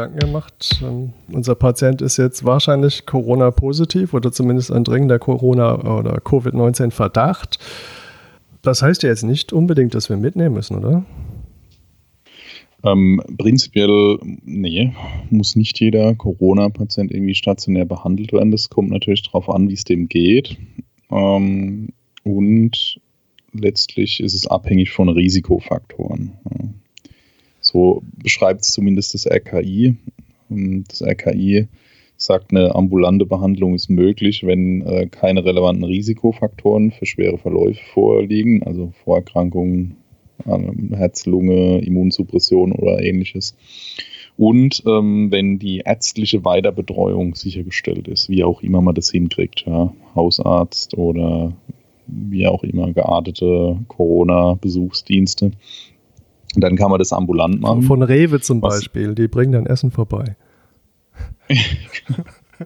Gedanken gemacht. Ähm, unser Patient ist jetzt wahrscheinlich Corona-positiv oder zumindest ein dringender Corona- oder Covid-19-Verdacht. Das heißt ja jetzt nicht unbedingt, dass wir mitnehmen müssen, oder? Ähm, prinzipiell, nee, muss nicht jeder Corona-Patient irgendwie stationär behandelt werden. Das kommt natürlich darauf an, wie es dem geht. Ähm, und letztlich ist es abhängig von Risikofaktoren. So beschreibt es zumindest das RKI. Das RKI sagt, eine ambulante Behandlung ist möglich, wenn äh, keine relevanten Risikofaktoren für schwere Verläufe vorliegen, also Vorerkrankungen, äh, Herz-Lunge, Immunsuppression oder ähnliches. Und ähm, wenn die ärztliche Weiterbetreuung sichergestellt ist, wie auch immer man das hinkriegt, ja, Hausarzt oder wie auch immer geartete Corona-Besuchsdienste, dann kann man das ambulant machen. Von Rewe zum Was? Beispiel, die bringen dann Essen vorbei.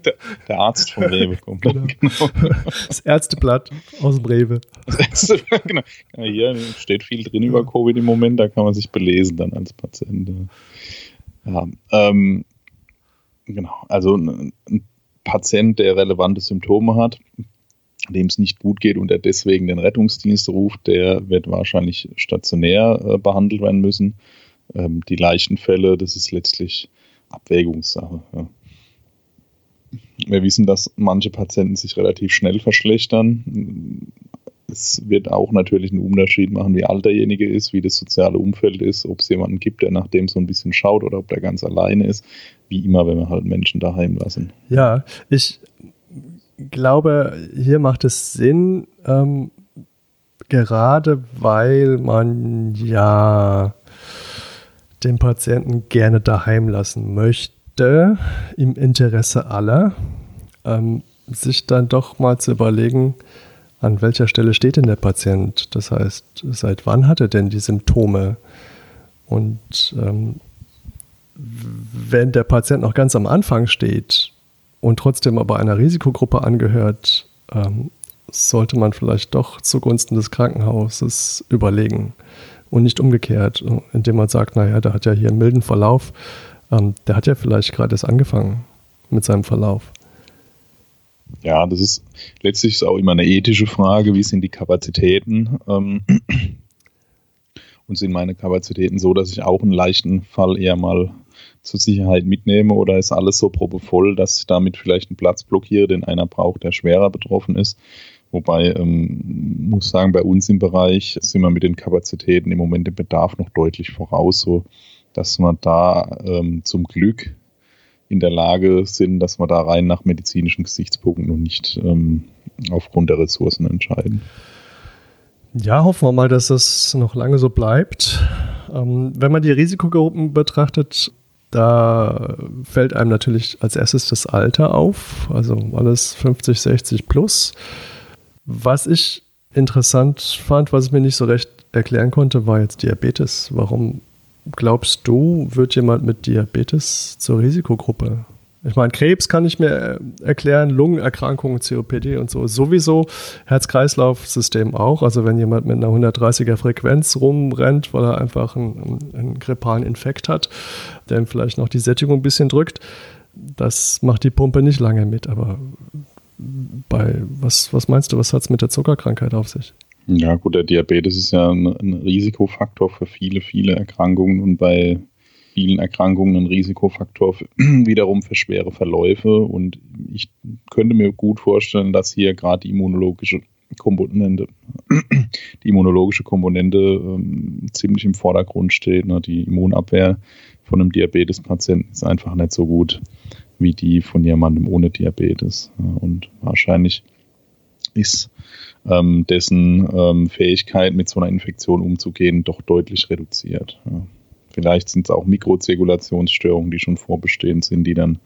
der, der, Arzt von Rewe kommt. Genau. genau. Das Ärzteblatt aus dem Rewe. genau. Ja, hier steht viel drin über Covid im Moment, da kann man sich belesen dann als Patient. Ja, ähm, genau. Also ein Patient, der relevante Symptome hat, dem es nicht gut geht und der deswegen den Rettungsdienst ruft, der wird wahrscheinlich stationär äh, behandelt werden müssen. Ähm, die Leichenfälle, das ist letztlich Abwägungssache. Ja. Wir wissen, dass manche Patienten sich relativ schnell verschlechtern. Es wird auch natürlich einen Unterschied machen, wie alt derjenige ist, wie das soziale Umfeld ist, ob es jemanden gibt, der nach dem so ein bisschen schaut oder ob der ganz alleine ist. Wie immer, wenn wir halt Menschen daheim lassen. Ja, ich glaube, hier macht es Sinn, ähm, gerade weil man ja den Patienten gerne daheim lassen möchte, im Interesse aller, ähm, sich dann doch mal zu überlegen, an welcher Stelle steht denn der Patient? Das heißt, seit wann hat er denn die Symptome? Und ähm, wenn der Patient noch ganz am Anfang steht und trotzdem aber einer Risikogruppe angehört, ähm, sollte man vielleicht doch zugunsten des Krankenhauses überlegen und nicht umgekehrt, indem man sagt, naja, der hat ja hier einen milden Verlauf, ähm, der hat ja vielleicht gerade erst angefangen mit seinem Verlauf. Ja, das ist letztlich ist auch immer eine ethische Frage, wie sind die Kapazitäten? Ähm, und sind meine Kapazitäten so, dass ich auch einen leichten Fall eher mal zur Sicherheit mitnehme oder ist alles so probevoll, dass ich damit vielleicht einen Platz blockiere, den einer braucht, der schwerer betroffen ist. Wobei, ähm, muss sagen, bei uns im Bereich sind wir mit den Kapazitäten im Moment dem Bedarf noch deutlich voraus, so dass wir da ähm, zum Glück in der Lage sind, dass wir da rein nach medizinischen Gesichtspunkten und nicht ähm, aufgrund der Ressourcen entscheiden. Ja, hoffen wir mal, dass das noch lange so bleibt. Ähm, wenn man die Risikogruppen betrachtet, da fällt einem natürlich als erstes das Alter auf, also alles 50, 60 plus. Was ich interessant fand, was ich mir nicht so recht erklären konnte, war jetzt Diabetes. Warum glaubst du, wird jemand mit Diabetes zur Risikogruppe? Ich meine, Krebs kann ich mir äh, erklären, Lungenerkrankungen, COPD und so. Sowieso Herz-Kreislauf-System auch. Also wenn jemand mit einer 130er Frequenz rumrennt, weil er einfach einen, einen grippalen Infekt hat, der ihm vielleicht noch die Sättigung ein bisschen drückt, das macht die Pumpe nicht lange mit. Aber bei, was, was meinst du, was hat es mit der Zuckerkrankheit auf sich? Ja, gut, der Diabetes ist ja ein, ein Risikofaktor für viele, viele Erkrankungen und bei vielen Erkrankungen ein Risikofaktor für, wiederum für schwere Verläufe. Und ich könnte mir gut vorstellen, dass hier gerade die immunologische Komponente, die immunologische Komponente ähm, ziemlich im Vordergrund steht. Ne? Die Immunabwehr von einem Diabetespatienten ist einfach nicht so gut wie die von jemandem ohne Diabetes. Und wahrscheinlich ist ähm, dessen ähm, Fähigkeit, mit so einer Infektion umzugehen, doch deutlich reduziert. Ja. Vielleicht sind es auch Mikrozirkulationsstörungen, die schon vorbestehend sind, die dann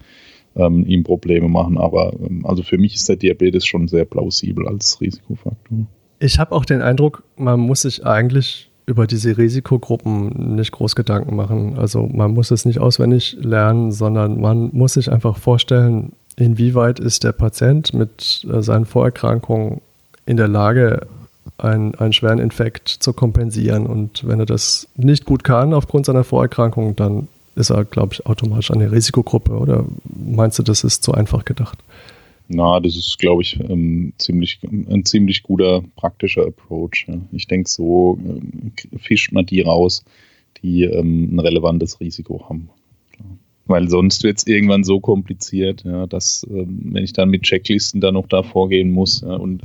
ähm, ihm Probleme machen. Aber ähm, also für mich ist der Diabetes schon sehr plausibel als Risikofaktor. Ich habe auch den Eindruck, man muss sich eigentlich über diese Risikogruppen nicht groß Gedanken machen. Also man muss es nicht auswendig lernen, sondern man muss sich einfach vorstellen, inwieweit ist der Patient mit äh, seinen Vorerkrankungen in der Lage, einen, einen schweren Infekt zu kompensieren. Und wenn er das nicht gut kann aufgrund seiner Vorerkrankung, dann ist er, glaube ich, automatisch eine Risikogruppe. Oder meinst du, das ist zu einfach gedacht? Na, das ist, glaube ich, ähm, ziemlich, ein ziemlich guter praktischer Approach. Ich denke, so äh, fischt man die raus, die ähm, ein relevantes Risiko haben. Weil sonst wird es irgendwann so kompliziert, ja, dass, ähm, wenn ich dann mit Checklisten da noch da vorgehen muss. Ja, und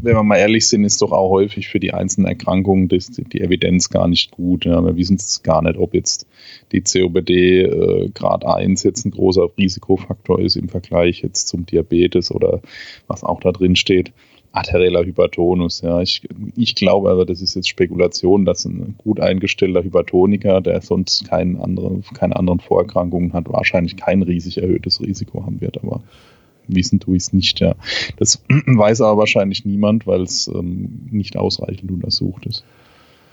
wenn wir mal ehrlich sind, ist doch auch häufig für die einzelnen Erkrankungen das, die Evidenz gar nicht gut. Ja. Wir wissen es gar nicht, ob jetzt die COPD äh, Grad 1 jetzt ein großer Risikofaktor ist im Vergleich jetzt zum Diabetes oder was auch da drin steht arterieller Hypertonus. Ja, ich, ich glaube aber, das ist jetzt Spekulation, dass ein gut eingestellter Hypertoniker, der sonst keinen anderen, keine anderen Vorerkrankungen hat, wahrscheinlich kein riesig erhöhtes Risiko haben wird. Aber wissen tue ich es nicht. Ja. Das weiß aber wahrscheinlich niemand, weil es ähm, nicht ausreichend untersucht ist.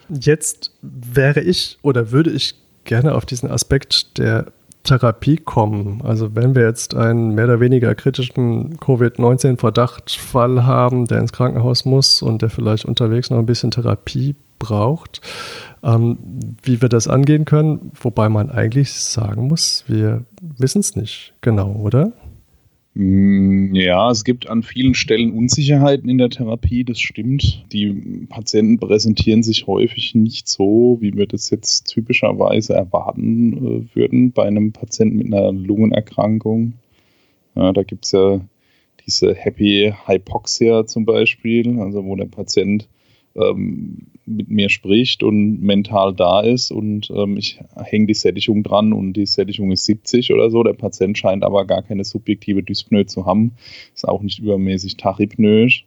Jetzt wäre ich oder würde ich gerne auf diesen Aspekt der Therapie kommen. Also wenn wir jetzt einen mehr oder weniger kritischen Covid-19-Verdachtfall haben, der ins Krankenhaus muss und der vielleicht unterwegs noch ein bisschen Therapie braucht, ähm, wie wir das angehen können, wobei man eigentlich sagen muss, wir wissen es nicht genau, oder? Mm, ja, es gibt an vielen Stellen Unsicherheiten in der Therapie, das stimmt. Die Patienten präsentieren sich häufig nicht so, wie wir das jetzt typischerweise erwarten äh, würden bei einem Patienten mit einer Lungenerkrankung. Ja, da gibt es ja diese Happy Hypoxia zum Beispiel, also wo der Patient ähm, mit mir spricht und mental da ist und ähm, ich hänge die Sättigung dran und die Sättigung ist 70 oder so. Der Patient scheint aber gar keine subjektive Dyspnoe zu haben, ist auch nicht übermäßig tachypnoisch.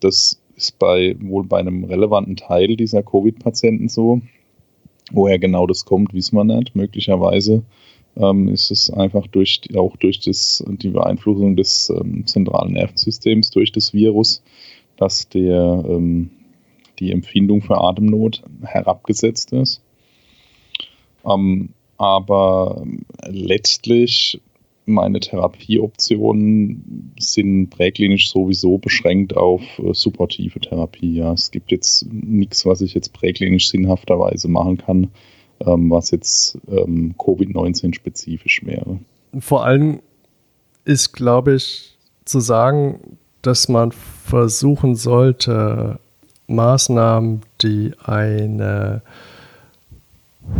Das ist bei, wohl bei einem relevanten Teil dieser Covid-Patienten so. Woher genau das kommt, wissen wir nicht. Möglicherweise ähm, ist es einfach durch auch durch das, die Beeinflussung des ähm, zentralen Nervensystems durch das Virus, dass der ähm, die Empfindung für Atemnot herabgesetzt ist. Ähm, aber letztlich meine Therapieoptionen sind präklinisch sowieso beschränkt auf äh, supportive Therapie. Ja. Es gibt jetzt nichts, was ich jetzt präklinisch sinnhafterweise machen kann, ähm, was jetzt ähm, Covid-19 spezifisch wäre. Vor allem ist, glaube ich, zu sagen, dass man versuchen sollte, Maßnahmen, die eine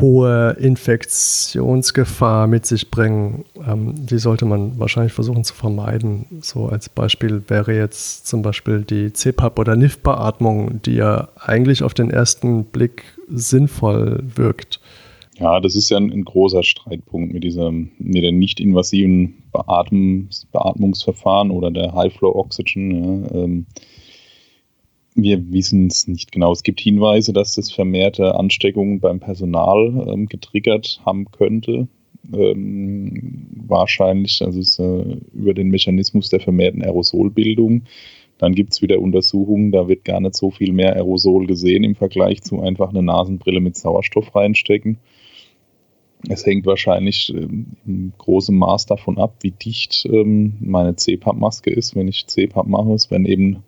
hohe Infektionsgefahr mit sich bringen, ähm, die sollte man wahrscheinlich versuchen zu vermeiden. So als Beispiel wäre jetzt zum Beispiel die CPAP- oder NIF-Beatmung, die ja eigentlich auf den ersten Blick sinnvoll wirkt. Ja, das ist ja ein, ein großer Streitpunkt mit diesem, mit den nicht-invasiven Beatmungs Beatmungsverfahren oder der High-Flow-Oxygen. Ja, ähm, wir wissen es nicht genau. Es gibt Hinweise, dass das vermehrte Ansteckungen beim Personal ähm, getriggert haben könnte. Ähm, wahrscheinlich, also es, äh, über den Mechanismus der vermehrten Aerosolbildung. Dann gibt es wieder Untersuchungen, da wird gar nicht so viel mehr Aerosol gesehen im Vergleich zu einfach eine Nasenbrille mit Sauerstoff reinstecken. Es hängt wahrscheinlich ähm, in großem Maß davon ab, wie dicht ähm, meine CPAP-Maske ist, wenn ich CPAP mache. Es werden eben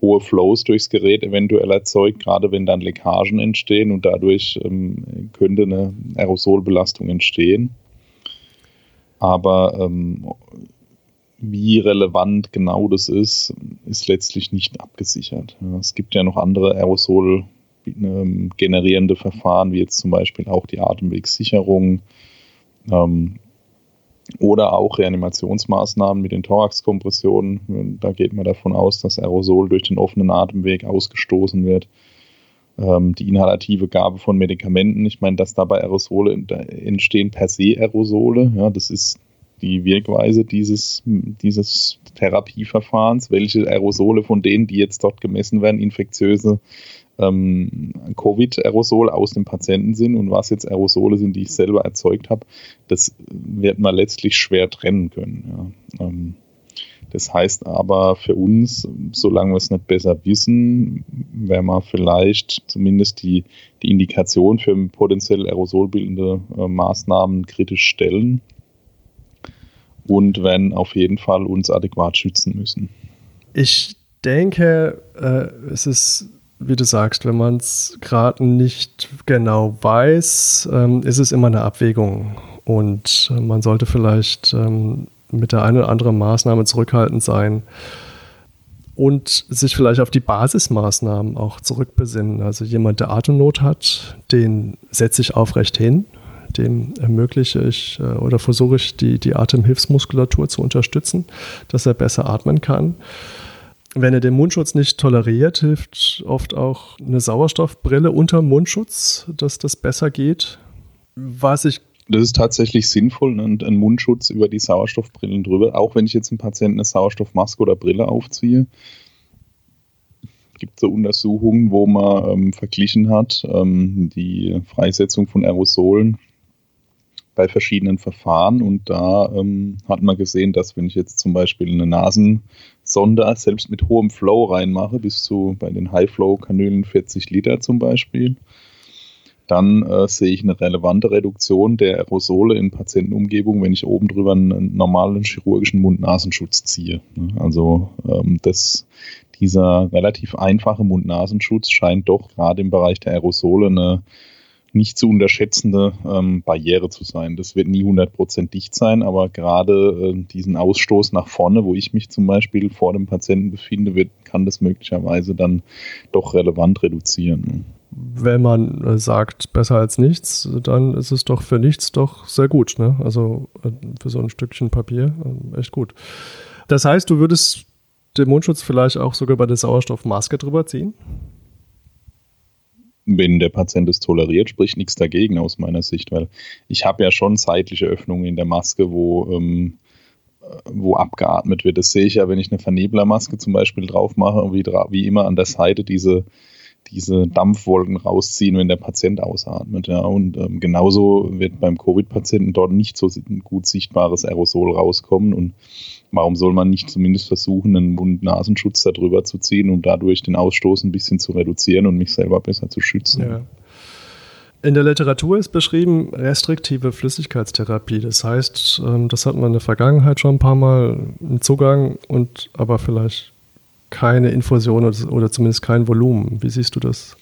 hohe Flows durchs Gerät eventuell erzeugt, gerade wenn dann Leckagen entstehen und dadurch ähm, könnte eine Aerosolbelastung entstehen. Aber ähm, wie relevant genau das ist, ist letztlich nicht abgesichert. Es gibt ja noch andere Aerosol ähm, generierende Verfahren, wie jetzt zum Beispiel auch die Atemwegssicherung. Ähm, oder auch Reanimationsmaßnahmen mit den Thoraxkompressionen. Da geht man davon aus, dass Aerosol durch den offenen Atemweg ausgestoßen wird. Ähm, die inhalative Gabe von Medikamenten, ich meine, dass dabei Aerosole entstehen per se Aerosole. Ja, das ist die Wirkweise dieses, dieses Therapieverfahrens, welche Aerosole von denen, die jetzt dort gemessen werden, infektiöse ähm, Covid-Aerosol aus dem Patienten sind und was jetzt Aerosole sind, die ich selber erzeugt habe, das wird man letztlich schwer trennen können. Ja. Ähm, das heißt aber für uns, solange wir es nicht besser wissen, werden wir vielleicht zumindest die, die Indikation für potenziell aerosolbildende äh, Maßnahmen kritisch stellen und werden auf jeden Fall uns adäquat schützen müssen. Ich denke, äh, es ist wie du sagst, wenn man es gerade nicht genau weiß, ähm, ist es immer eine Abwägung. Und äh, man sollte vielleicht ähm, mit der einen oder anderen Maßnahme zurückhaltend sein und sich vielleicht auf die Basismaßnahmen auch zurückbesinnen. Also jemand, der Atemnot hat, den setze ich aufrecht hin, dem ermögliche ich äh, oder versuche ich die, die Atemhilfsmuskulatur zu unterstützen, dass er besser atmen kann. Wenn er den Mundschutz nicht toleriert, hilft oft auch eine Sauerstoffbrille unter Mundschutz, dass das besser geht. Was ich das ist tatsächlich sinnvoll, ne? ein Mundschutz über die Sauerstoffbrillen drüber. Auch wenn ich jetzt einem Patienten eine Sauerstoffmaske oder Brille aufziehe, gibt es so Untersuchungen, wo man ähm, verglichen hat, ähm, die Freisetzung von Aerosolen bei verschiedenen Verfahren. Und da ähm, hat man gesehen, dass wenn ich jetzt zum Beispiel eine Nasensonde selbst mit hohem Flow reinmache, bis zu bei den High-Flow-Kanülen 40 Liter zum Beispiel, dann äh, sehe ich eine relevante Reduktion der Aerosole in Patientenumgebung, wenn ich oben drüber einen normalen chirurgischen Mund-Nasenschutz ziehe. Ne? Also ähm, das, dieser relativ einfache Mund-Nasenschutz scheint doch gerade im Bereich der Aerosole eine nicht zu unterschätzende ähm, Barriere zu sein. Das wird nie 100% dicht sein, aber gerade äh, diesen Ausstoß nach vorne, wo ich mich zum Beispiel vor dem Patienten befinde, wird, kann das möglicherweise dann doch relevant reduzieren wenn man äh, sagt, besser als nichts, dann ist es doch für nichts doch sehr gut. Ne? Also äh, für so ein Stückchen Papier äh, echt gut. Das heißt, du würdest den Mundschutz vielleicht auch sogar bei der Sauerstoffmaske drüber ziehen? Wenn der Patient es toleriert, spricht nichts dagegen aus meiner Sicht, weil ich habe ja schon seitliche Öffnungen in der Maske, wo, ähm, wo abgeatmet wird. Das sehe ich ja, wenn ich eine Verneblermaske zum Beispiel drauf mache wie, wie immer an der Seite diese diese Dampfwolken rausziehen, wenn der Patient ausatmet. Ja. Und ähm, genauso wird beim Covid-Patienten dort nicht so gut sichtbares Aerosol rauskommen. Und warum soll man nicht zumindest versuchen, einen Mund-Nasenschutz darüber zu ziehen, um dadurch den Ausstoß ein bisschen zu reduzieren und mich selber besser zu schützen? Ja. In der Literatur ist beschrieben restriktive Flüssigkeitstherapie. Das heißt, ähm, das hatten wir in der Vergangenheit schon ein paar Mal einen Zugang und aber vielleicht keine Infusion oder, zumindest kein Volumen. Wie siehst du das?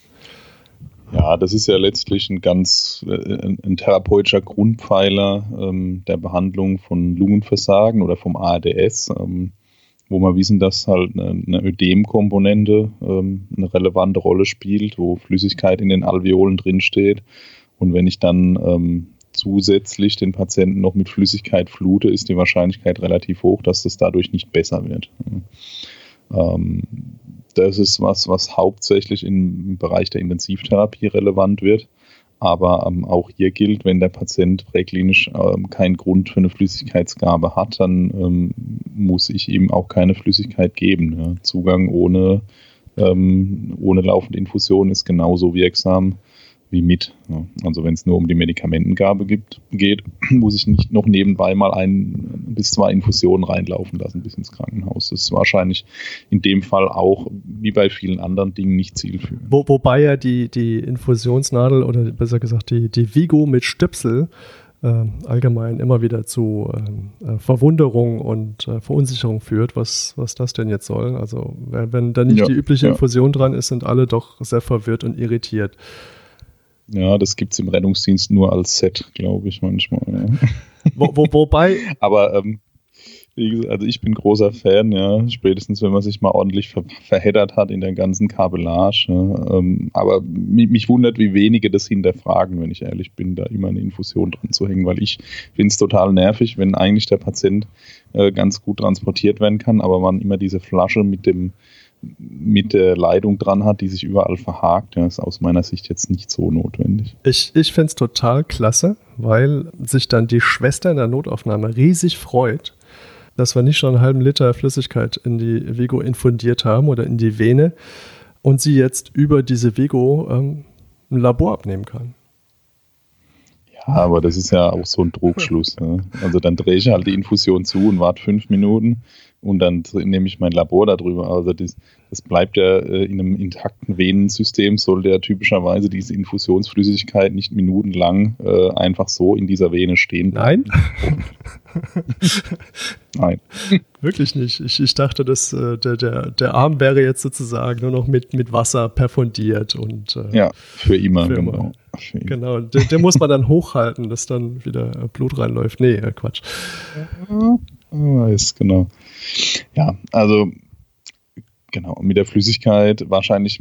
Ja, das ist ja letztlich ein ganz äh, ein, ein therapeutischer Grundpfeiler ähm, der Behandlung von Lungenversagen oder vom ARDS, ähm, wo wir wissen, dass halt eine, eine Ödemkomponente ähm, eine relevante Rolle spielt, wo Flüssigkeit in den Alveolen drinsteht. Und wenn ich dann ähm, zusätzlich den Patienten noch mit Flüssigkeit flute, ist die Wahrscheinlichkeit relativ hoch, dass das dadurch nicht besser wird. Ähm, das ist was, was hauptsächlich im Bereich der Intensivtherapie relevant wird. Aber ähm, auch hier gilt, wenn der Patient präklinisch ähm, keinen Grund für eine Flüssigkeitsgabe hat, dann ähm, muss ich ihm auch keine Flüssigkeit geben. Ja. Zugang ohne, ähm, ohne laufende Infusion ist genauso wirksam wie mit. Also wenn es nur um die Medikamentengabe gibt, geht, muss ich nicht noch nebenbei mal ein bis zwei Infusionen reinlaufen lassen bis ins Krankenhaus. Das ist wahrscheinlich in dem Fall auch, wie bei vielen anderen Dingen, nicht zielführend. Wo, wobei ja die, die Infusionsnadel oder besser gesagt die, die Vigo mit Stöpsel äh, allgemein immer wieder zu äh, äh, Verwunderung und äh, Verunsicherung führt, was, was das denn jetzt soll. Also wenn, wenn da nicht ja, die übliche ja. Infusion dran ist, sind alle doch sehr verwirrt und irritiert. Ja, das gibt es im Rettungsdienst nur als Set, glaube ich, manchmal. Ja. Wo, wo, wobei. Aber ähm, gesagt, also ich bin großer Fan, ja, spätestens wenn man sich mal ordentlich ver verheddert hat in der ganzen Kabellage. Ja, ähm, aber mich, mich, wundert, wie wenige das hinterfragen, wenn ich ehrlich bin, da immer eine Infusion dran zu hängen, weil ich finde es total nervig, wenn eigentlich der Patient äh, ganz gut transportiert werden kann, aber man immer diese Flasche mit dem mit der Leitung dran hat, die sich überall verhakt. Ja, ist aus meiner Sicht jetzt nicht so notwendig. Ich, ich finde es total klasse, weil sich dann die Schwester in der Notaufnahme riesig freut, dass wir nicht schon einen halben Liter Flüssigkeit in die Vigo infundiert haben oder in die Vene und sie jetzt über diese Vigo ähm, ein Labor abnehmen kann. Ja, aber das ist ja auch so ein Trugschluss. Ne? Also dann drehe ich halt die Infusion zu und warte fünf Minuten und dann nehme ich mein Labor darüber. Also das, das bleibt ja äh, in einem intakten Venensystem, soll ja typischerweise diese Infusionsflüssigkeit nicht minutenlang äh, einfach so in dieser Vene stehen. Nein? Nein. Wirklich nicht. Ich, ich dachte, dass äh, der, der, der Arm wäre jetzt sozusagen nur noch mit, mit Wasser perfundiert und äh, ja, für immer, für genau. Immer. Genau, den, den muss man dann hochhalten, dass dann wieder Blut reinläuft. Nee, äh, Quatsch. Weiß, genau. Ja, also genau, mit der Flüssigkeit wahrscheinlich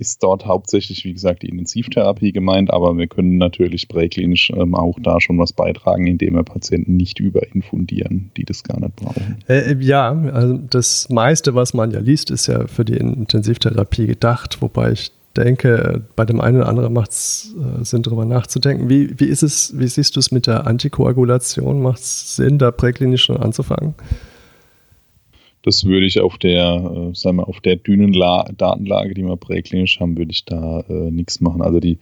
ist dort hauptsächlich, wie gesagt, die Intensivtherapie gemeint, aber wir können natürlich präklinisch ähm, auch da schon was beitragen, indem wir Patienten nicht überinfundieren, die das gar nicht brauchen. Äh, ja, also das meiste, was man ja liest, ist ja für die Intensivtherapie gedacht, wobei ich denke, bei dem einen oder anderen macht es äh, Sinn, darüber nachzudenken. Wie, wie ist es, wie siehst du es mit der Antikoagulation? Macht es Sinn, da präklinisch schon anzufangen? Das würde ich auf der, äh, sagen wir, auf der dünnen La Datenlage, die wir präklinisch haben, würde ich da äh, nichts machen. Also die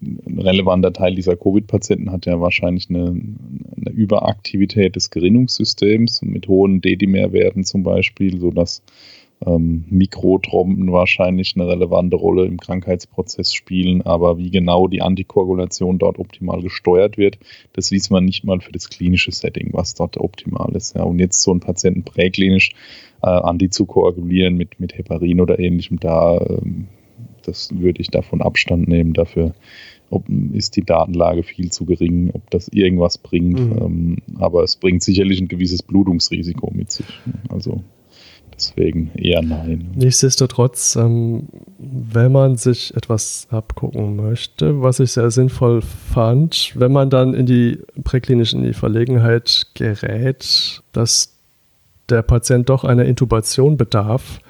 ein relevanter Teil dieser Covid-Patienten hat ja wahrscheinlich eine, eine, Überaktivität des Gerinnungssystems mit hohen D-Dimerwerten zum Beispiel, sodass ähm, Mikrotromben wahrscheinlich eine relevante Rolle im Krankheitsprozess spielen, aber wie genau die Antikoagulation dort optimal gesteuert wird, das wies man nicht mal für das klinische Setting, was dort optimal ist. Ja. Und jetzt so einen Patienten präklinisch äh, antizukoagulieren mit, mit Heparin oder ähnlichem, da ähm, das würde ich davon Abstand nehmen. Dafür ob, ist die Datenlage viel zu gering, ob das irgendwas bringt. Mhm. Ähm, aber es bringt sicherlich ein gewisses Blutungsrisiko mit sich. Also Deswegen eher nein. Nichtsdestotrotz, ähm, wenn man sich etwas abgucken möchte, was ich sehr sinnvoll fand, wenn man dann in die präklinisch in die Verlegenheit gerät, dass der Patient doch einer Intubation bedarf,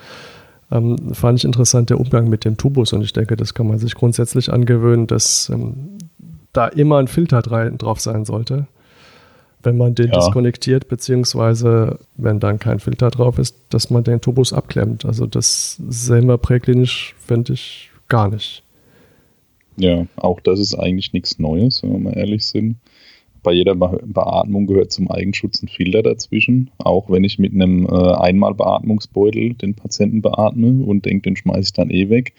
ähm, fand ich interessant der Umgang mit dem Tubus und ich denke, das kann man sich grundsätzlich angewöhnen, dass ähm, da immer ein Filter drauf sein sollte wenn man den ja. diskonnektiert, beziehungsweise wenn dann kein Filter drauf ist, dass man den Tubus abklemmt. Also das sehen wir präklinisch, finde ich, gar nicht. Ja, auch das ist eigentlich nichts Neues, wenn wir mal ehrlich sind bei jeder Beatmung gehört zum Eigenschutz ein Filter dazwischen. Auch wenn ich mit einem äh, Einmalbeatmungsbeutel den Patienten beatme und denke, den schmeiße ich dann eh weg,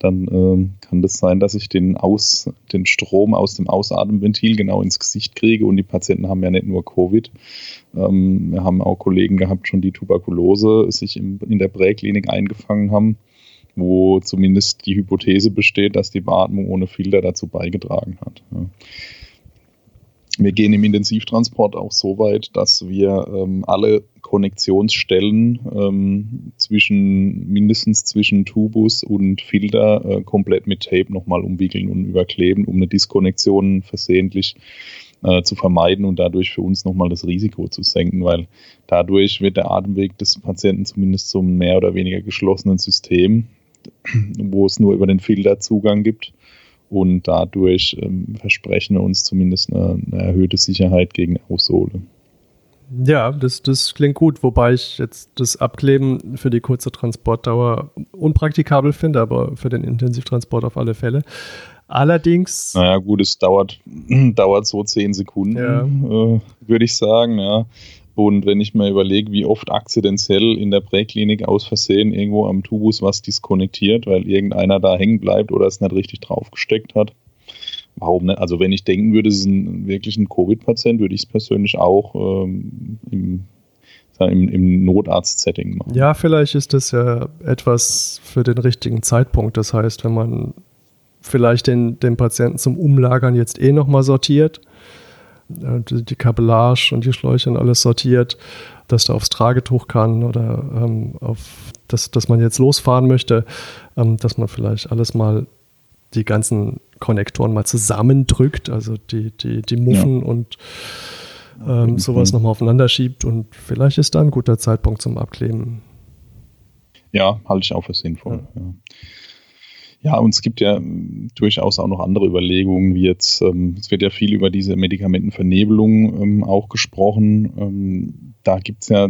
dann ähm, kann das sein, dass ich den, aus, den Strom aus dem Ausatemventil genau ins Gesicht kriege. Und die Patienten haben ja nicht nur Covid. Ähm, wir haben auch Kollegen gehabt, schon die Tuberkulose sich in, in der Präklinik eingefangen haben wo zumindest die Hypothese besteht, dass die Beatmung ohne Filter dazu beigetragen hat. Ja. Wir gehen im Intensivtransport auch so weit, dass wir ähm, alle Konnektionsstellen ähm, zwischen mindestens zwischen Tubus und Filter äh, komplett mit Tape nochmal umwickeln und überkleben, um eine Diskonnektion versehentlich äh, zu vermeiden und dadurch für uns nochmal das Risiko zu senken, weil dadurch wird der Atemweg des Patienten zumindest zum mehr oder weniger geschlossenen System, wo es nur über den Filter Zugang gibt und dadurch ähm, versprechen wir uns zumindest eine, eine, erhöhte Sicherheit gegen Aerosole. Ja, das, das klingt gut, wobei ich jetzt das Abkleben für die kurze Transportdauer unpraktikabel finde, aber für den Intensivtransport auf alle Fälle. Allerdings. Naja, gut, es dauert, dauert so zehn Sekunden, ja. äh, würde ich sagen, ja. Und wenn ich mir überlege, wie oft akzidentiell in der Präklinik aus Versehen irgendwo am Tubus was diskonnektiert, weil irgendeiner da hängen bleibt oder es nicht richtig draufgesteckt hat. Warum nicht? Also wenn ich denken würde, es ist ein, wirklich ein Covid-Patient, würde ich es persönlich auch ähm, im, im, im Notarzt-Setting machen. Ja, vielleicht ist das ja etwas für den richtigen Zeitpunkt. Das heißt, wenn man vielleicht den, den Patienten zum Umlagern jetzt eh nochmal sortiert, die, Kabellage und die Schläuche und alles sortiert, dass da aufs Tragetuch kann oder ähm, auf, dass, dass man jetzt losfahren möchte, ähm, dass man vielleicht alles mal die ganzen Konnektoren mal zusammendrückt, also die, die, die Muffen ja. und ähm, sowas nochmal aufeinander schiebt und vielleicht ist da ein guter Zeitpunkt zum Abkleben. Ja, halte ich auch für sinnvoll. Ja. Ja. Ja, und es gibt ja ähm, durchaus auch noch andere Überlegungen, wie jetzt, ähm, es wird ja viel über diese Medikamentenvernebelung ähm, auch gesprochen. Ähm, da gibt es ja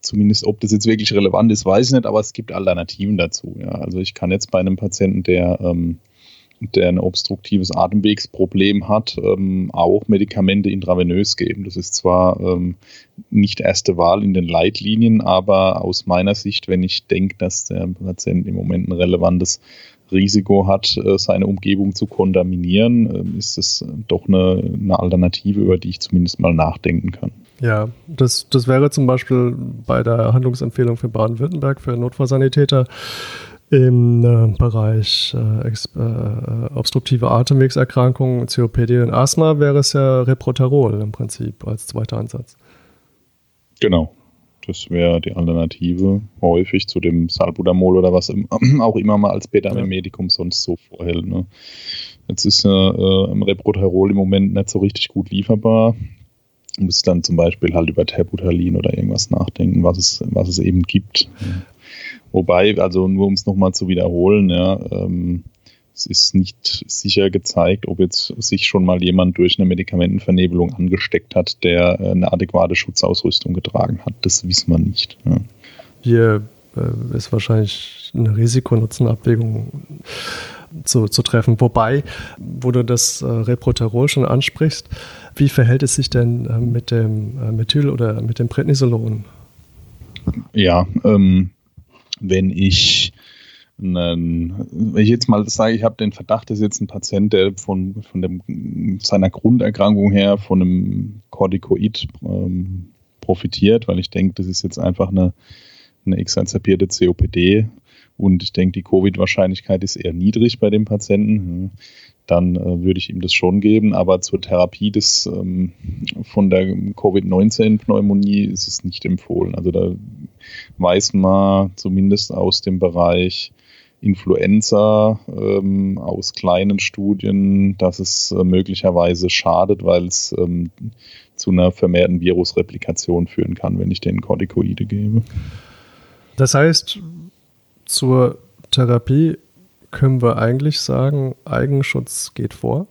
zumindest, ob das jetzt wirklich relevant ist, weiß ich nicht, aber es gibt Alternativen dazu. Ja. Also ich kann jetzt bei einem Patienten, der ähm, der ein obstruktives Atemwegsproblem hat, ähm, auch Medikamente intravenös geben. Das ist zwar nicht erste Wahl in den Leitlinien, aber aus meiner Sicht, wenn ich denke, dass der Patient im Moment ein relevantes Risiko hat, äh, seine Umgebung zu kontaminieren, äh, ist es doch eine, eine Alternative, über die ich zumindest mal nachdenken kann. Ja, das, das wäre zum Beispiel bei der Handlungsempfehlung für Baden-Württemberg für Notfallsanitäter im äh, Bereich äh, äh, obstruktive Atemwegserkrankungen, COPD und Asthma wäre es ja Reproterol im Prinzip als zweiter Ansatz. Genau. Das wäre die Alternative häufig zu dem Salbutamol oder was auch immer mal als Beta-Medikum ja. sonst so vorhält. Ne? Jetzt ist äh, äh, Reproterol im Moment nicht so richtig gut lieferbar. Du musst dann zum Beispiel halt über Terbutalin oder irgendwas nachdenken, was es, was es eben gibt. Wobei, also nur um es nochmal zu wiederholen, ja, ähm, es ist nicht sicher gezeigt, ob jetzt sich schon mal jemand durch eine Medikamentenvernebelung angesteckt hat, der äh, eine adäquate Schutzausrüstung getragen hat. Das wissen wir nicht. Ja. Hier äh, ist wahrscheinlich eine Risikonutzenabwägung zu, zu treffen. Wobei, wo du das äh, Reproterol schon ansprichst, wie verhält es sich denn äh, mit dem äh, Methyl oder mit dem Prednisolon? Ja, ähm, wenn ich einen, wenn ich jetzt mal sage, ich habe den Verdacht, dass jetzt ein Patient, der von, von dem, seiner Grunderkrankung her von einem Corticoid ähm, profitiert, weil ich denke, das ist jetzt einfach eine, eine exacerbierte COPD und ich denke, die Covid-Wahrscheinlichkeit ist eher niedrig bei dem Patienten dann äh, würde ich ihm das schon geben. Aber zur Therapie des, ähm, von der Covid-19-Pneumonie ist es nicht empfohlen. Also da weiß man zumindest aus dem Bereich Influenza ähm, aus kleinen Studien, dass es äh, möglicherweise schadet, weil es ähm, zu einer vermehrten Virusreplikation führen kann, wenn ich den Corticoide gebe. Das heißt, zur Therapie können wir eigentlich sagen, Eigenschutz geht vor.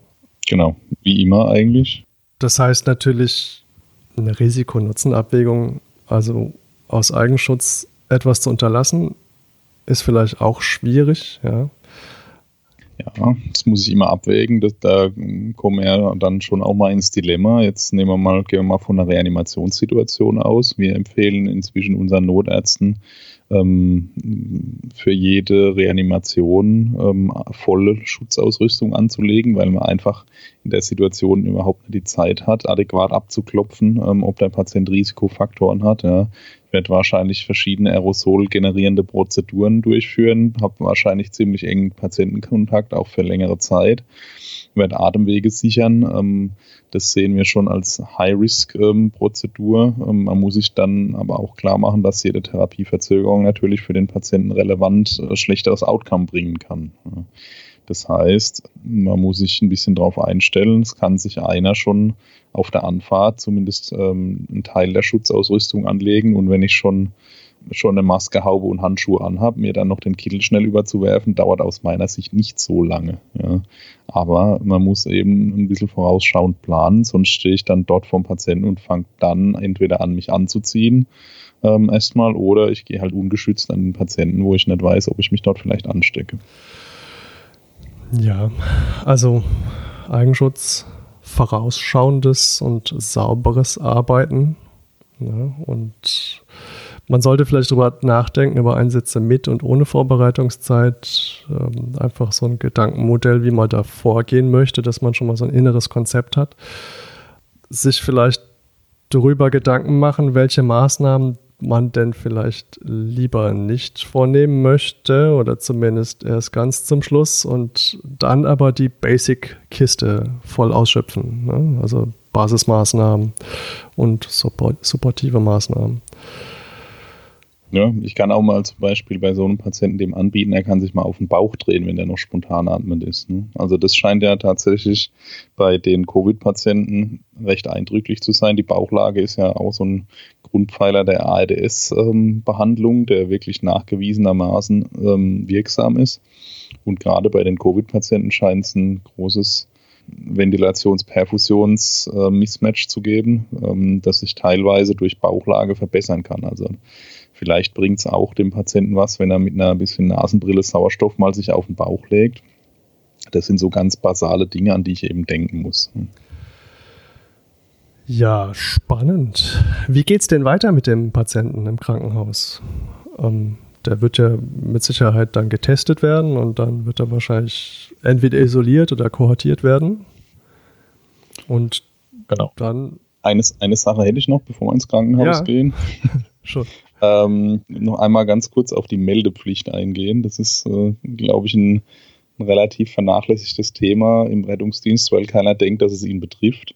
Genau, wie immer eigentlich. Das heißt natürlich eine Risikonutzenabwägung, also aus Eigenschutz etwas zu unterlassen, ist vielleicht auch schwierig, ja. Ja, das muss ich immer abwägen. Das, da kommen wir dann schon auch mal ins Dilemma. Jetzt nehmen wir mal, gehen wir mal von einer Reanimationssituation aus. Wir empfehlen inzwischen unseren Notärzten, ähm, für jede Reanimation ähm, volle Schutzausrüstung anzulegen, weil man einfach in der Situation überhaupt nicht die Zeit hat, adäquat abzuklopfen, ähm, ob der Patient Risikofaktoren hat. Ja. Werde wahrscheinlich verschiedene Aerosol generierende Prozeduren durchführen, habe wahrscheinlich ziemlich engen Patientenkontakt, auch für längere Zeit, werde Atemwege sichern. Ähm, das sehen wir schon als High-Risk-Prozedur. Ähm, man muss sich dann aber auch klar machen, dass jede Therapieverzögerung natürlich für den Patienten relevant äh, schlechteres Outcome bringen kann. Das heißt, man muss sich ein bisschen darauf einstellen. Es kann sich einer schon auf der Anfahrt zumindest ähm, einen Teil der Schutzausrüstung anlegen. Und wenn ich schon schon eine Maske, Haube und Handschuhe anhabe, mir dann noch den Kittel schnell überzuwerfen, dauert aus meiner Sicht nicht so lange. Ja. Aber man muss eben ein bisschen vorausschauend planen, sonst stehe ich dann dort vom Patienten und fange dann entweder an, mich anzuziehen ähm, erstmal oder ich gehe halt ungeschützt an den Patienten, wo ich nicht weiß, ob ich mich dort vielleicht anstecke. Ja, also Eigenschutz, vorausschauendes und sauberes Arbeiten. Ne, und man sollte vielleicht darüber nachdenken, über Einsätze mit und ohne Vorbereitungszeit. Ähm, einfach so ein Gedankenmodell, wie man da vorgehen möchte, dass man schon mal so ein inneres Konzept hat. Sich vielleicht darüber Gedanken machen, welche Maßnahmen man denn vielleicht lieber nicht vornehmen möchte oder zumindest erst ganz zum Schluss und dann aber die Basic-Kiste voll ausschöpfen. Ne? Also Basismaßnahmen und support supportive Maßnahmen. Ja, ich kann auch mal zum Beispiel bei so einem Patienten dem anbieten, er kann sich mal auf den Bauch drehen, wenn der noch spontan atmend ist. Ne? Also das scheint ja tatsächlich bei den Covid-Patienten recht eindrücklich zu sein. Die Bauchlage ist ja auch so ein Grundpfeiler der AIDS-Behandlung, ähm, der wirklich nachgewiesenermaßen ähm, wirksam ist. Und gerade bei den Covid-Patienten scheint es ein großes Ventilations-Perfusions-Mismatch äh, zu geben, ähm, das sich teilweise durch Bauchlage verbessern kann. Also Vielleicht bringt es auch dem Patienten was, wenn er mit einer bisschen Nasenbrille Sauerstoff mal sich auf den Bauch legt. Das sind so ganz basale Dinge, an die ich eben denken muss. Ja, spannend. Wie geht es denn weiter mit dem Patienten im Krankenhaus? Ähm, der wird ja mit Sicherheit dann getestet werden und dann wird er wahrscheinlich entweder isoliert oder kohortiert werden. Und genau. dann. Eines, eine Sache hätte ich noch, bevor wir ins Krankenhaus ja. gehen. Schon. ähm, noch einmal ganz kurz auf die Meldepflicht eingehen. Das ist, äh, glaube ich, ein, ein relativ vernachlässigtes Thema im Rettungsdienst, weil keiner denkt, dass es ihn betrifft.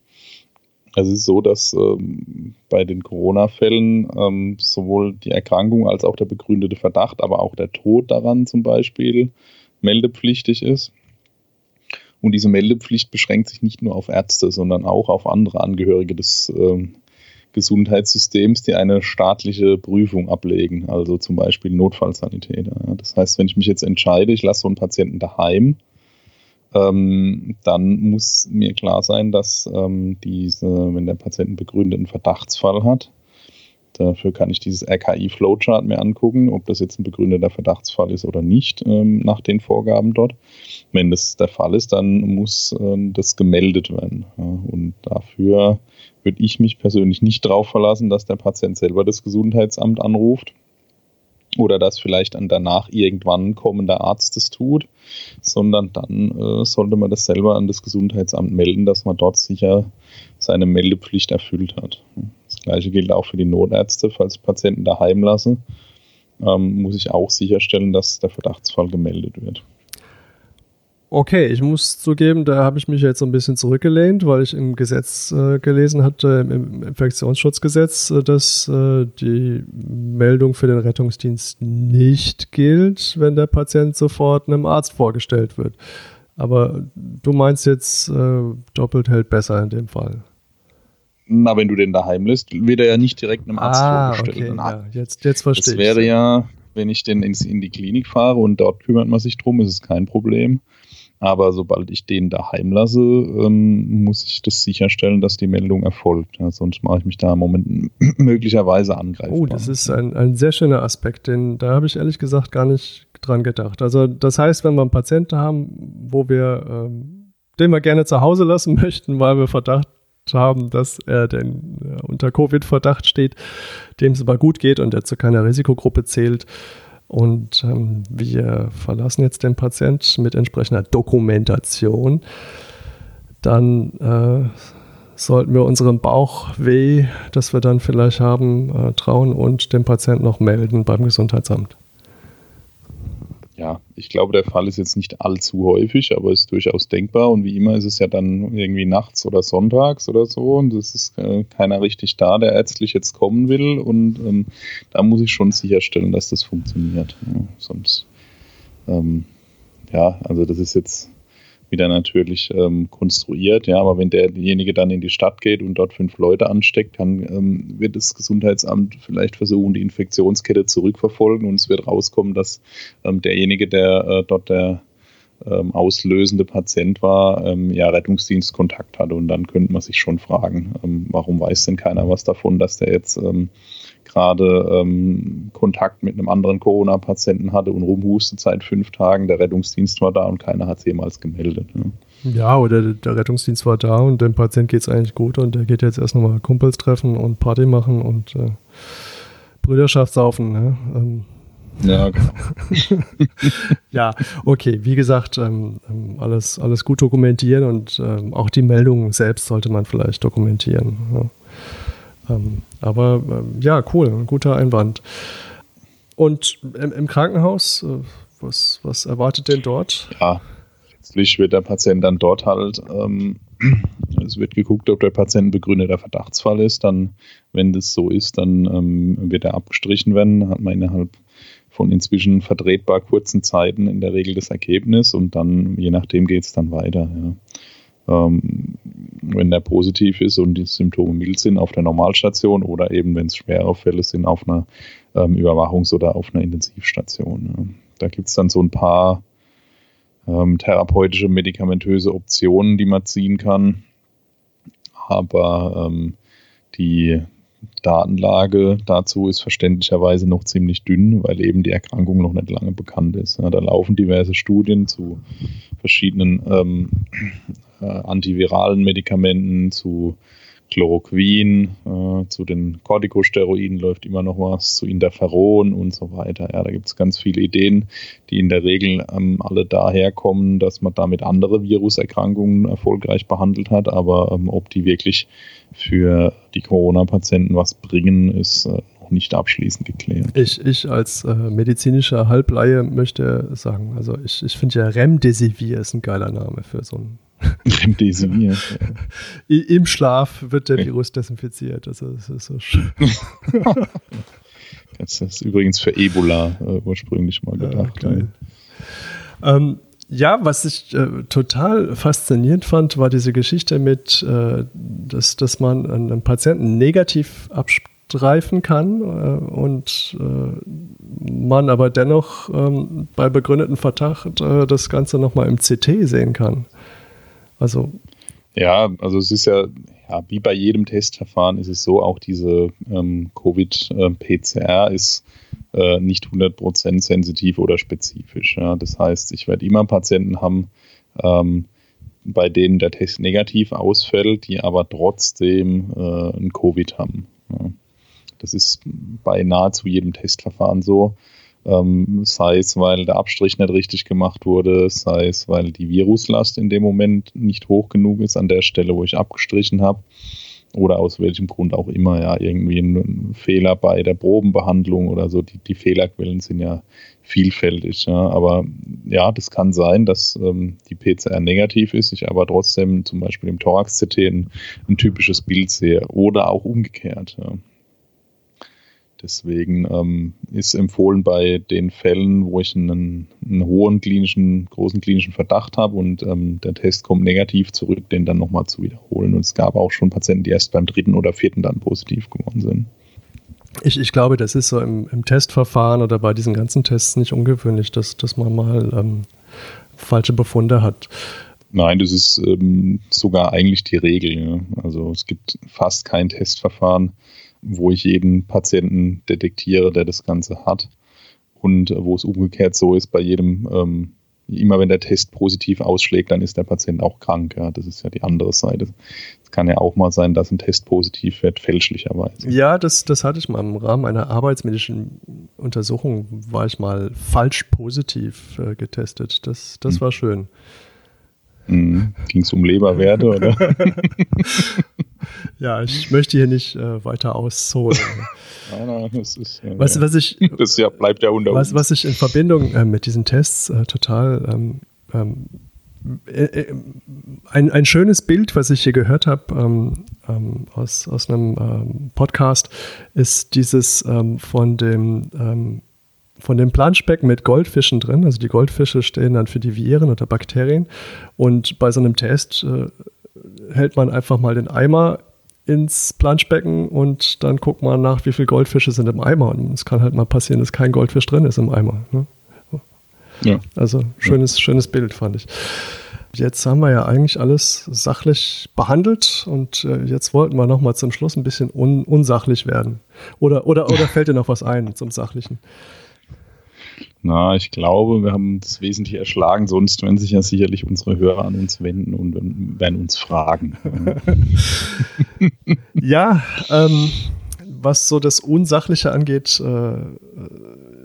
Es ist so, dass ähm, bei den Corona-Fällen ähm, sowohl die Erkrankung als auch der begründete Verdacht, aber auch der Tod daran zum Beispiel meldepflichtig ist. Und diese Meldepflicht beschränkt sich nicht nur auf Ärzte, sondern auch auf andere Angehörige des ähm, Gesundheitssystems, die eine staatliche Prüfung ablegen, also zum Beispiel Notfallsanitäter. Das heißt, wenn ich mich jetzt entscheide, ich lasse so einen Patienten daheim, ähm, dann muss mir klar sein, dass ähm, diese, wenn der Patient einen begründeten Verdachtsfall hat, dafür kann ich dieses RKI-Flowchart mir angucken, ob das jetzt ein begründeter Verdachtsfall ist oder nicht, ähm, nach den Vorgaben dort. Wenn das der Fall ist, dann muss äh, das gemeldet werden. Ja, und dafür würde ich mich persönlich nicht darauf verlassen, dass der Patient selber das Gesundheitsamt anruft oder dass vielleicht dann danach irgendwann kommender Arzt das tut, sondern dann äh, sollte man das selber an das Gesundheitsamt melden, dass man dort sicher seine Meldepflicht erfüllt hat. Das gleiche gilt auch für die Notärzte, falls Patienten daheim lasse, ähm, muss ich auch sicherstellen, dass der Verdachtsfall gemeldet wird. Okay, ich muss zugeben, da habe ich mich jetzt so ein bisschen zurückgelehnt, weil ich im Gesetz äh, gelesen hatte, im Infektionsschutzgesetz, äh, dass äh, die Meldung für den Rettungsdienst nicht gilt, wenn der Patient sofort einem Arzt vorgestellt wird. Aber du meinst jetzt, äh, doppelt hält besser in dem Fall. Na, wenn du den daheim lässt, wird er ja nicht direkt einem Arzt ah, vorgestellt. Okay, ja, jetzt, jetzt verstehe ich. Das wäre ja, wenn ich den ins, in die Klinik fahre und dort kümmert man sich drum, ist es kein Problem. Aber sobald ich den daheim lasse, ähm, muss ich das sicherstellen, dass die Meldung erfolgt. Ja, sonst mache ich mich da im Moment möglicherweise angreifen. Oh, das ist ein, ein sehr schöner Aspekt, den da habe ich ehrlich gesagt gar nicht dran gedacht. Also das heißt, wenn wir einen Patienten haben, wo wir, ähm, den wir gerne zu Hause lassen möchten, weil wir Verdacht haben, dass er denn äh, unter Covid-Verdacht steht, dem es aber gut geht und der zu keiner Risikogruppe zählt, und ähm, wir verlassen jetzt den Patient mit entsprechender Dokumentation. Dann äh, sollten wir unserem Bauchweh, das wir dann vielleicht haben, äh, trauen und den Patienten noch melden beim Gesundheitsamt ja, ich glaube, der Fall ist jetzt nicht allzu häufig, aber ist durchaus denkbar. Und wie immer ist es ja dann irgendwie nachts oder sonntags oder so. Und es ist äh, keiner richtig da, der ärztlich jetzt kommen will. Und ähm, da muss ich schon sicherstellen, dass das funktioniert. Ja, sonst, ähm, ja, also das ist jetzt wieder natürlich ähm, konstruiert. Ja, aber wenn derjenige dann in die Stadt geht und dort fünf Leute ansteckt, dann ähm, wird das Gesundheitsamt vielleicht versuchen, die Infektionskette zurückverfolgen und es wird rauskommen, dass ähm, derjenige, der äh, dort der ähm, auslösende Patient war, ähm, ja Rettungsdienstkontakt hatte. Und dann könnte man sich schon fragen, ähm, warum weiß denn keiner was davon, dass der jetzt gerade ähm, Kontakt mit einem anderen Corona-Patienten hatte und rumhustet seit fünf Tagen. Der Rettungsdienst war da und keiner hat es jemals gemeldet. Ne? Ja, oder der Rettungsdienst war da und dem Patient geht es eigentlich gut und der geht jetzt erst nochmal Kumpels treffen und Party machen und äh, Brüderschaft saufen. Ne? Ähm. Ja, genau. ja, okay. Wie gesagt, ähm, ähm, alles, alles gut dokumentieren und ähm, auch die Meldungen selbst sollte man vielleicht dokumentieren. Ja. Ähm, aber ähm, ja, cool, ein guter Einwand. Und im, im Krankenhaus, äh, was, was erwartet denn dort? Ja, letztlich wird der Patient dann dort halt, ähm, es wird geguckt, ob der Patient ein begründeter Verdachtsfall ist. Dann, wenn das so ist, dann ähm, wird er abgestrichen werden. Hat man innerhalb von inzwischen vertretbar kurzen Zeiten in der Regel das Ergebnis und dann, je nachdem, geht es dann weiter. Ja. Ähm, wenn der positiv ist und die Symptome mild sind, auf der Normalstation oder eben, wenn es schwere Fälle sind, auf einer ähm, Überwachungs- oder auf einer Intensivstation. Da gibt es dann so ein paar ähm, therapeutische, medikamentöse Optionen, die man ziehen kann. Aber die Datenlage dazu ist verständlicherweise noch ziemlich dünn, weil eben die Erkrankung noch nicht lange bekannt ist. Ja, da laufen diverse Studien zu verschiedenen ähm, äh, antiviralen Medikamenten zu Chloroquin, äh, zu den Corticosteroiden läuft immer noch was, zu Interferon und so weiter. Ja, da gibt es ganz viele Ideen, die in der Regel ähm, alle daherkommen, dass man damit andere Viruserkrankungen erfolgreich behandelt hat, aber ähm, ob die wirklich für die Corona-Patienten was bringen, ist äh, noch nicht abschließend geklärt. Ich, ich als äh, medizinischer Halbleihe möchte sagen, also ich, ich finde ja Remdesivir ist ein geiler Name für so ein Remdesivir. Im Schlaf wird der Virus desinfiziert. Also das ist so schön. das ist übrigens für Ebola äh, ursprünglich mal gedacht. Ja, ähm, ja, was ich äh, total faszinierend fand, war diese Geschichte mit, äh, dass, dass man einen Patienten negativ abstreifen kann äh, und äh, man aber dennoch ähm, bei begründetem Verdacht äh, das Ganze nochmal im CT sehen kann. Also ja, also es ist ja, ja, wie bei jedem Testverfahren ist es so, auch diese ähm, Covid-PCR ist äh, nicht 100% sensitiv oder spezifisch. Ja. Das heißt, ich werde immer Patienten haben, ähm, bei denen der Test negativ ausfällt, die aber trotzdem äh, ein Covid haben. Das ist bei nahezu jedem Testverfahren so. Ähm, sei es, weil der Abstrich nicht richtig gemacht wurde, sei es, weil die Viruslast in dem Moment nicht hoch genug ist an der Stelle, wo ich abgestrichen habe. Oder aus welchem Grund auch immer, ja, irgendwie ein Fehler bei der Probenbehandlung oder so. Die, die Fehlerquellen sind ja vielfältig. Ja. Aber ja, das kann sein, dass ähm, die PCR negativ ist, ich aber trotzdem zum Beispiel im Thorax-CT ein, ein, typisches Bild sehe. Oder auch umgekehrt. Ja. Deswegen ähm, ist empfohlen bei den Fällen, wo ich einen, einen hohen klinischen, großen klinischen Verdacht habe und ähm, der Test kommt negativ zurück, den dann nochmal zu wiederholen. Und es gab auch schon Patienten, die erst beim dritten oder vierten dann positiv geworden sind. Ich, ich glaube, das ist so im, im, Testverfahren oder bei diesen ganzen Tests nicht ungewöhnlich, dass, dass man mal ähm, falsche Befunde hat. Nein, das ist ähm, sogar eigentlich die Regel. Ja. Also es gibt fast kein Testverfahren, wo ich jeden Patienten detektiere, der das Ganze hat. Und äh, wo es umgekehrt so ist, bei jedem, ähm, immer wenn der Test positiv ausschlägt, dann ist der Patient auch krank. Ja. Das ist ja die andere Seite. Es kann ja auch mal sein, dass ein Test positiv wird, fälschlicherweise. Ja, das, das hatte ich mal im Rahmen einer arbeitsmedischen Untersuchung, war ich mal falsch positiv äh, getestet. Das, das hm. war schön. Mhm. Ging es um Leberwerte, oder? ja, ich möchte hier nicht äh, weiter ausholen. nein, nein, das ist, äh, was, was ich, das ja, bleibt ja unter was, was ich in Verbindung äh, mit diesen Tests äh, total ähm, ähm, äh, äh, ein, ein schönes Bild, was ich hier gehört habe ähm, ähm, aus, aus einem ähm, Podcast, ist dieses ähm, von dem ähm, von dem Planschbecken mit Goldfischen drin. Also die Goldfische stehen dann für die Viren oder Bakterien. Und bei so einem Test äh, hält man einfach mal den Eimer ins Planschbecken und dann guckt man nach, wie viele Goldfische sind im Eimer. Und es kann halt mal passieren, dass kein Goldfisch drin ist im Eimer. Ne? Ja. Also schönes, ja. schönes Bild, fand ich. Jetzt haben wir ja eigentlich alles sachlich behandelt und äh, jetzt wollten wir nochmal zum Schluss ein bisschen un unsachlich werden. Oder, oder, oder fällt dir noch was ein zum Sachlichen? Na, ich glaube, wir haben das wesentlich erschlagen, sonst werden sich ja sicherlich unsere Hörer an uns wenden und werden uns fragen. ja, ähm, was so das Unsachliche angeht, äh,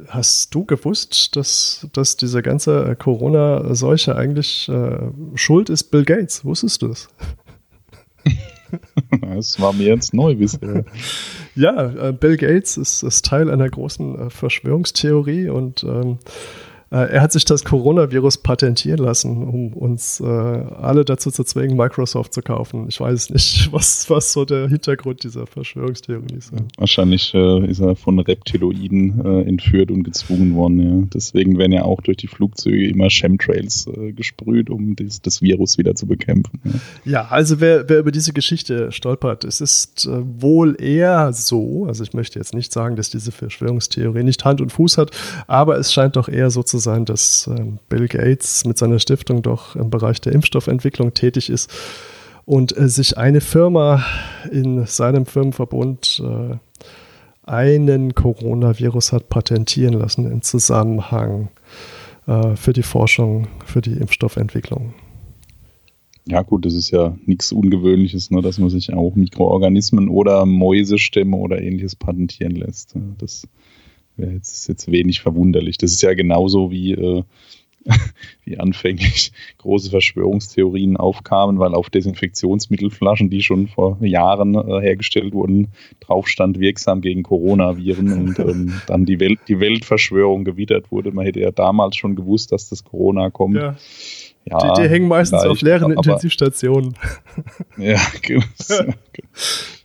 hast du gewusst, dass, dass diese ganze Corona-Seuche eigentlich äh, schuld ist Bill Gates? Wusstest du das? Das war mir jetzt neu bisher. ja, äh, Bill Gates ist, ist, Teil einer großen äh, Verschwörungstheorie und ähm, äh, er hat sich das Coronavirus patentieren lassen, um uns äh, alle dazu zu zwingen, Microsoft zu kaufen. Ich weiß nicht, was, was so der Hintergrund dieser Verschwörungstheorie ist. Wahrscheinlich äh, ist er von Reptiloiden äh, entführt und gezwungen worden. Ja. Deswegen werden ja auch durch die Flugzeuge immer Chemtrails äh, gesprüht, um das, das, Virus wieder zu bekämpfen. Ja, ja also wer, wer, über diese Geschichte stolpert, es ist äh, wohl eher so, also ich möchte jetzt nicht sagen, dass diese Verschwörungstheorie nicht Hand und Fuß hat, aber es scheint doch eher so zu sein, dass ähm, Bill Gates mit seiner Stiftung doch im Bereich der Impfstoffentwicklung tätig ist und äh, sich eine Firma in seinem Firmenverbund äh, einen Coronavirus hat patentieren lassen im Zusammenhang äh, für die Forschung, für die Impfstoffentwicklung. Ja, gut, das ist ja nichts Ungewöhnliches, ne, dass man sich auch Mikroorganismen oder Mäusestämme oder ähnliches patentieren lässt. Das wäre jetzt, jetzt wenig verwunderlich. Das ist ja genauso wie äh, wie anfänglich große Verschwörungstheorien aufkamen, weil auf Desinfektionsmittelflaschen, die schon vor Jahren äh, hergestellt wurden, drauf stand wirksam gegen Coronaviren und ähm, dann die, Welt, die Weltverschwörung gewittert wurde. Man hätte ja damals schon gewusst, dass das Corona kommt. Ja. Ja, die, die, hängen meistens auf leeren Intensivstationen. Ja, genau.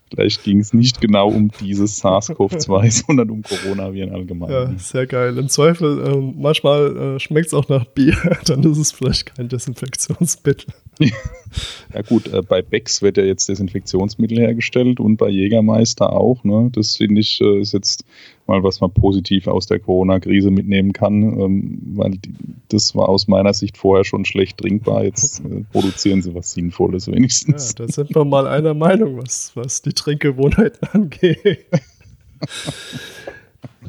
Vielleicht ging es nicht genau um dieses SARS-CoV-2, sondern um Coronaviren allgemein. Ja, sehr geil. Im Zweifel, äh, manchmal äh, schmeckt es auch nach Bier, dann ist es vielleicht kein Desinfektionsmittel. ja gut, äh, bei Becks wird ja jetzt Desinfektionsmittel hergestellt und bei Jägermeister auch. Ne? Das finde ich äh, ist jetzt mal was man positiv aus der Corona-Krise mitnehmen kann, ähm, weil die, das war aus meiner Sicht vorher schon schlecht trinkbar. Jetzt äh, produzieren sie was Sinnvolles wenigstens. Ja, da sind wir mal einer Meinung, was, was die Trinkgewohnheiten angeht.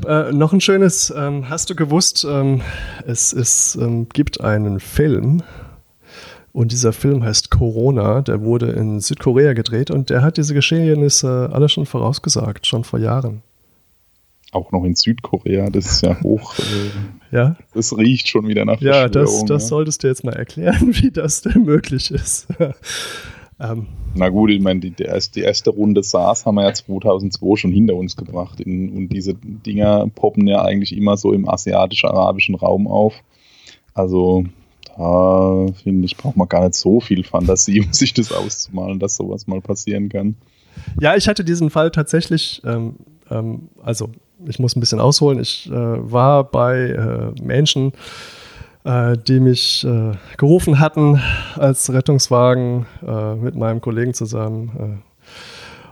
Äh, noch ein schönes, ähm, hast du gewusst, ähm, es, es ähm, gibt einen Film und dieser Film heißt Corona, der wurde in Südkorea gedreht und der hat diese Geschehnisse alle schon vorausgesagt, schon vor Jahren auch noch in Südkorea, das ist ja hoch. Äh, ja. Das riecht schon wieder nach Ja, das, das ja. solltest du jetzt mal erklären, wie das denn möglich ist. ähm. Na gut, ich meine, die, die, erste, Runde SARS haben wir ja 2002 schon hinter uns gebracht. In, und diese Dinger poppen ja eigentlich immer so im asiatisch-arabischen Raum auf. Also da finde ich, braucht man gar nicht so viel Fantasie, um sich das auszumalen, dass sowas mal passieren kann. Ja, ich hatte diesen Fall tatsächlich, ähm, ähm, also ich muss ein bisschen ausholen. Ich äh, war bei äh, Menschen, äh, die mich äh, gerufen hatten als Rettungswagen äh, mit meinem Kollegen zusammen.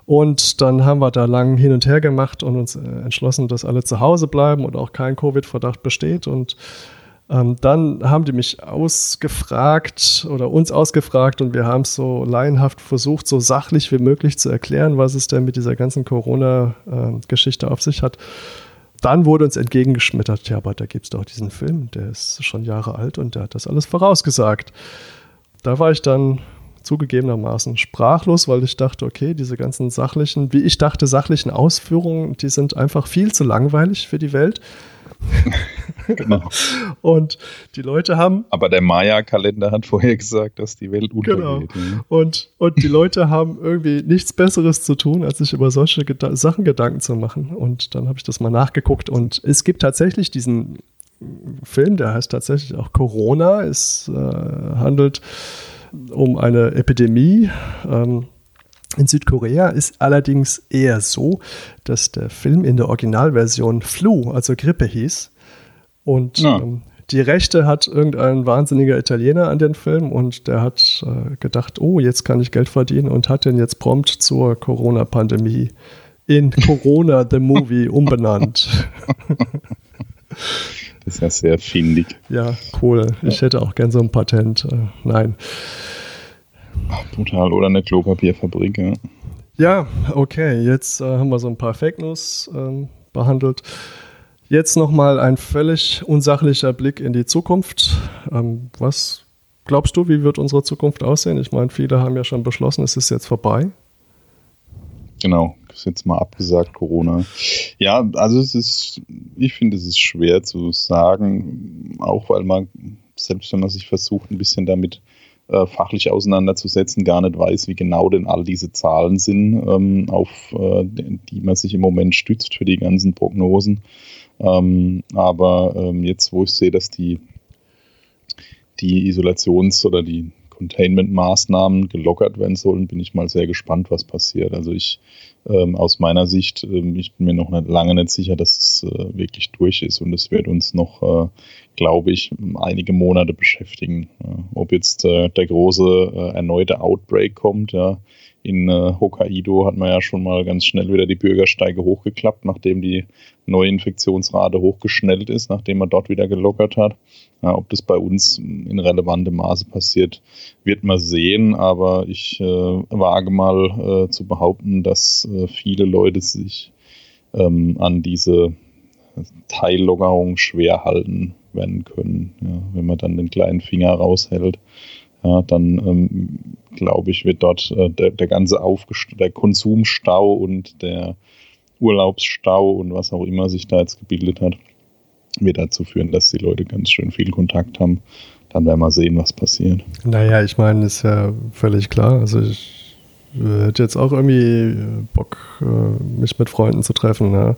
Und dann haben wir da lang hin und her gemacht und uns entschlossen, dass alle zu Hause bleiben und auch kein Covid-Verdacht besteht. Und ähm, dann haben die mich ausgefragt oder uns ausgefragt und wir haben es so laienhaft versucht, so sachlich wie möglich zu erklären, was es denn mit dieser ganzen Corona-Geschichte auf sich hat. Dann wurde uns entgegengeschmettert, ja, aber da gibt es doch diesen Film, der ist schon Jahre alt und der hat das alles vorausgesagt. Da war ich dann zugegebenermaßen sprachlos, weil ich dachte, okay, diese ganzen sachlichen, wie ich dachte, sachlichen Ausführungen, die sind einfach viel zu langweilig für die Welt. genau. Und die Leute haben. Aber der Maya-Kalender hat vorher gesagt, dass die Welt untergeht. Genau. Und, und die Leute haben irgendwie nichts Besseres zu tun, als sich über solche Geda Sachen Gedanken zu machen. Und dann habe ich das mal nachgeguckt. Und es gibt tatsächlich diesen Film, der heißt tatsächlich auch Corona. Es äh, handelt um eine Epidemie. Ähm, in Südkorea ist allerdings eher so, dass der Film in der Originalversion Flu, also Grippe hieß. Und ja. ähm, die Rechte hat irgendein wahnsinniger Italiener an den Film und der hat äh, gedacht, oh, jetzt kann ich Geld verdienen und hat den jetzt prompt zur Corona-Pandemie in Corona the Movie umbenannt. das ist ja sehr findig. Ja, cool. Ich hätte auch gern so ein Patent. Äh, nein. Total, oder eine Klopapierfabrik, ja. Ja, okay, jetzt äh, haben wir so ein paar Fake News äh, behandelt. Jetzt nochmal ein völlig unsachlicher Blick in die Zukunft. Ähm, was glaubst du, wie wird unsere Zukunft aussehen? Ich meine, viele haben ja schon beschlossen, es ist jetzt vorbei. Genau, ist jetzt mal abgesagt, Corona. Ja, also es ist, ich finde, es ist schwer zu sagen, auch weil man, selbst wenn man sich versucht, ein bisschen damit äh, fachlich auseinanderzusetzen, gar nicht weiß, wie genau denn all diese Zahlen sind, ähm, auf äh, die man sich im Moment stützt für die ganzen Prognosen. Ähm, aber ähm, jetzt, wo ich sehe, dass die, die Isolations- oder die Containment-Maßnahmen gelockert werden sollen, bin ich mal sehr gespannt, was passiert. Also ich ähm, aus meiner Sicht, ähm, ich bin mir noch nicht, lange nicht sicher, dass es äh, wirklich durch ist und es wird uns noch, äh, glaube ich, einige Monate beschäftigen. Ja. Ob jetzt äh, der große äh, erneute Outbreak kommt, ja, in äh, Hokkaido hat man ja schon mal ganz schnell wieder die Bürgersteige hochgeklappt, nachdem die neue Infektionsrate hochgeschnellt ist, nachdem man dort wieder gelockert hat. Ja, ob das bei uns in relevantem Maße passiert, wird man sehen. Aber ich äh, wage mal äh, zu behaupten, dass äh, viele Leute sich ähm, an diese Teillockerung schwer halten werden können. Ja, wenn man dann den kleinen Finger raushält, ja, dann ähm, glaube ich, wird dort äh, der, der ganze Aufgest der Konsumstau und der Urlaubsstau und was auch immer sich da jetzt gebildet hat, wird dazu führen, dass die Leute ganz schön viel Kontakt haben. Dann werden wir sehen, was passiert. Naja, ich meine, ist ja völlig klar. Also ich äh, hätte jetzt auch irgendwie äh, Bock, äh, mich mit Freunden zu treffen. Ja.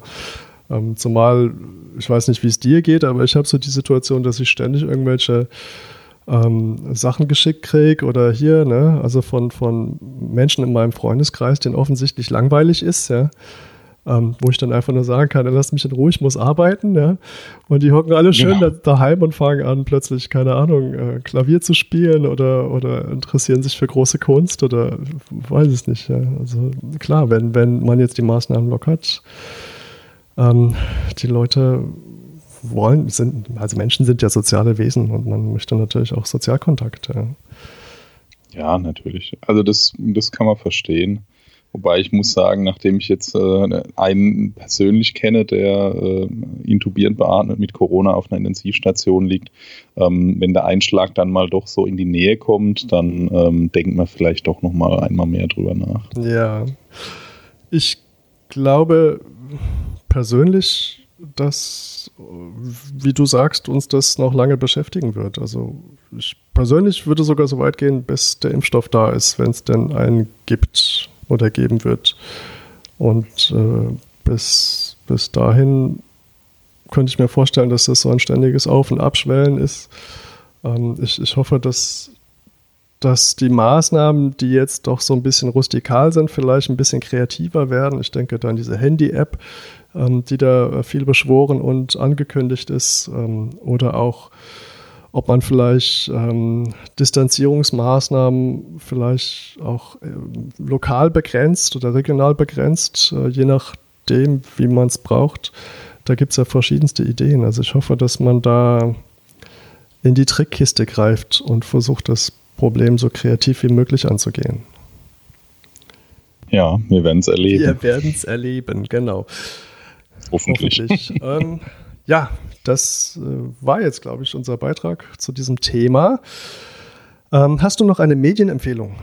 Ähm, zumal, ich weiß nicht, wie es dir geht, aber ich habe so die Situation, dass ich ständig irgendwelche ähm, Sachen geschickt kriege oder hier, ne, also von, von Menschen in meinem Freundeskreis, denen offensichtlich langweilig ist, ja ähm, wo ich dann einfach nur sagen kann, lass mich in Ruhe, ich muss arbeiten. Ja? Und die hocken alle schön genau. da, daheim und fangen an, plötzlich, keine Ahnung, äh, Klavier zu spielen oder, oder interessieren sich für große Kunst oder weiß es nicht. Ja? Also klar, wenn, wenn man jetzt die Maßnahmen lockert, ähm, die Leute wollen, sind, also Menschen sind ja soziale Wesen und man möchte natürlich auch Sozialkontakt. Ja, ja natürlich. Also das, das kann man verstehen. Wobei ich muss sagen, nachdem ich jetzt äh, einen persönlich kenne, der äh, intubierend beatmet mit Corona auf einer Intensivstation liegt, ähm, wenn der Einschlag dann mal doch so in die Nähe kommt, dann ähm, denkt man vielleicht doch noch mal einmal mehr drüber nach. Ja, ich glaube persönlich, dass, wie du sagst, uns das noch lange beschäftigen wird. Also ich persönlich würde sogar so weit gehen, bis der Impfstoff da ist, wenn es denn einen gibt oder geben wird. Und äh, bis, bis dahin könnte ich mir vorstellen, dass das so ein ständiges Auf- und Abschwellen ist. Ähm, ich, ich hoffe, dass, dass die Maßnahmen, die jetzt doch so ein bisschen rustikal sind, vielleicht ein bisschen kreativer werden. Ich denke dann diese Handy-App, ähm, die da viel beschworen und angekündigt ist, ähm, oder auch ob man vielleicht ähm, Distanzierungsmaßnahmen vielleicht auch äh, lokal begrenzt oder regional begrenzt, äh, je nachdem, wie man es braucht. Da gibt es ja verschiedenste Ideen. Also ich hoffe, dass man da in die Trickkiste greift und versucht, das Problem so kreativ wie möglich anzugehen. Ja, wir werden es erleben. Wir werden es erleben, genau. Hoffentlich. Hoffentlich. ähm, ja, das äh, war jetzt, glaube ich, unser Beitrag zu diesem Thema. Ähm, hast du noch eine Medienempfehlung?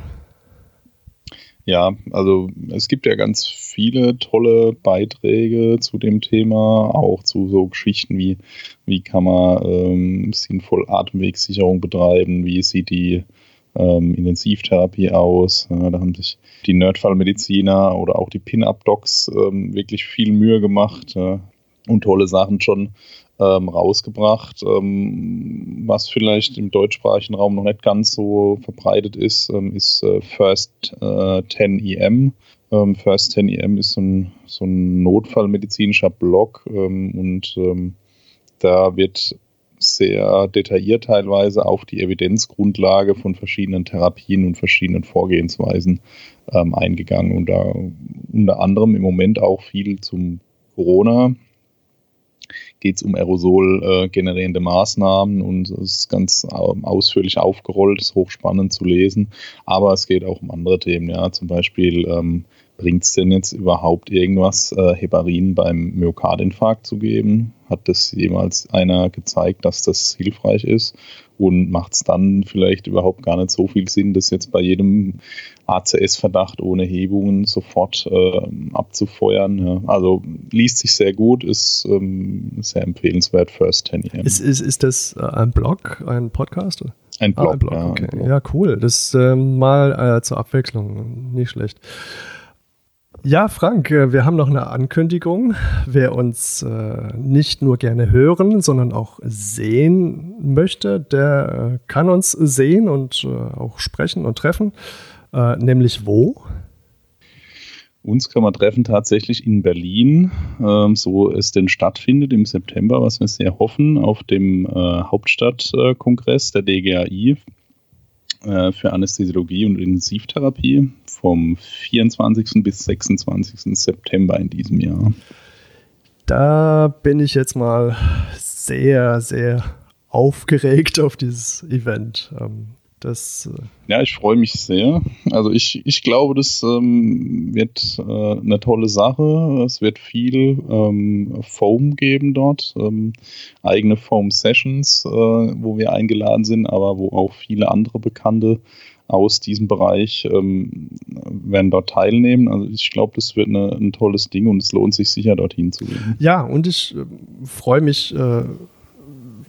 Ja, also es gibt ja ganz viele tolle Beiträge zu dem Thema, auch zu so Geschichten wie, wie kann man ähm, sinnvoll Atemwegssicherung betreiben, wie sieht die ähm, Intensivtherapie aus. Ja, da haben sich die Nerdfallmediziner oder auch die Pin-Up-Docs ähm, wirklich viel Mühe gemacht ja, und tolle Sachen schon ähm, rausgebracht, ähm, was vielleicht im deutschsprachigen Raum noch nicht ganz so verbreitet ist, ähm, ist äh, First äh, 10 EM. Ähm, First 10 EM ist so ein, so ein notfallmedizinischer Blog und da wird sehr detailliert teilweise auf die Evidenzgrundlage von verschiedenen Therapien und verschiedenen Vorgehensweisen eingegangen und da unter anderem im Moment auch viel zum Corona geht es um Aerosol äh, generierende Maßnahmen und es ist ganz ähm, ausführlich aufgerollt, ist hochspannend zu lesen. Aber es geht auch um andere Themen, ja, zum Beispiel ähm, bringt es denn jetzt überhaupt irgendwas, äh, Heparin beim Myokardinfarkt zu geben? Hat das jemals einer gezeigt, dass das hilfreich ist? Und macht es dann vielleicht überhaupt gar nicht so viel Sinn, das jetzt bei jedem ACS-Verdacht ohne Hebungen sofort äh, abzufeuern? Ja. Also liest sich sehr gut, ist ähm, sehr empfehlenswert, First 10 EM. Ist, ist, ist das äh, ein Blog, ein Podcast? Ein Blog, ah, ein Blog ja, okay. ja, cool. Das ähm, mal äh, zur Abwechslung, nicht schlecht. Ja, Frank, äh, wir haben noch eine Ankündigung. Wer uns äh, nicht nur gerne hören, sondern auch sehen möchte, der äh, kann uns sehen und äh, auch sprechen und treffen. Äh, nämlich wo? Uns kann man treffen tatsächlich in Berlin, ähm, so es denn stattfindet im September, was wir sehr hoffen, auf dem äh, Hauptstadtkongress der DGAI äh, für Anästhesiologie und Intensivtherapie vom 24. bis 26. September in diesem Jahr. Da bin ich jetzt mal sehr, sehr aufgeregt auf dieses Event. Ähm, Das, äh ja, ich freue mich sehr. Also ich, ich glaube, das ähm, wird äh, eine tolle Sache. Es wird viel ähm, Foam geben dort, ähm, eigene Foam-Sessions, äh, wo wir eingeladen sind, aber wo auch viele andere Bekannte aus diesem Bereich ähm, werden dort teilnehmen. Also ich glaube, das wird eine, ein tolles Ding und es lohnt sich sicher, dorthin zu gehen. Ja, und ich äh, freue mich, äh,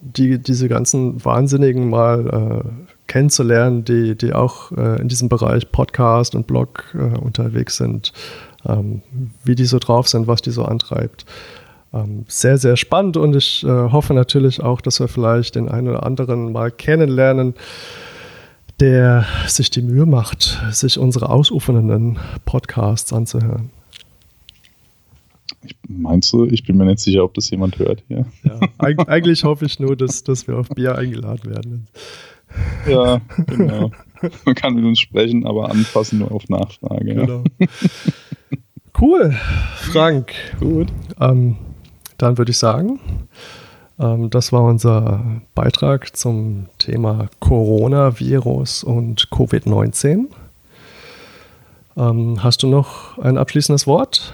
die, diese ganzen Wahnsinnigen mal äh, kennenzulernen, die, die auch äh, in diesem Bereich Podcast und Blog äh, unterwegs sind, ähm, wie die so drauf sind, was die so antreibt. Ähm, sehr, sehr spannend und ich äh, hoffe natürlich auch, dass wir vielleicht den einen oder anderen mal kennenlernen, der sich die Mühe macht, sich unsere ausufernden Podcasts anzuhören. Meinst du? Ich bin mir nicht sicher, ob das jemand hört hier. Ja, eigentlich hoffe ich nur, dass, dass wir auf Bier eingeladen werden. Ja, genau. Man kann mit uns sprechen, aber anfassen nur auf Nachfrage. Genau. Ja. Cool, Frank. Gut. Ähm, dann würde ich sagen, ähm, das war unser Beitrag zum Thema Coronavirus und Covid-19. Ähm, hast du noch ein abschließendes Wort?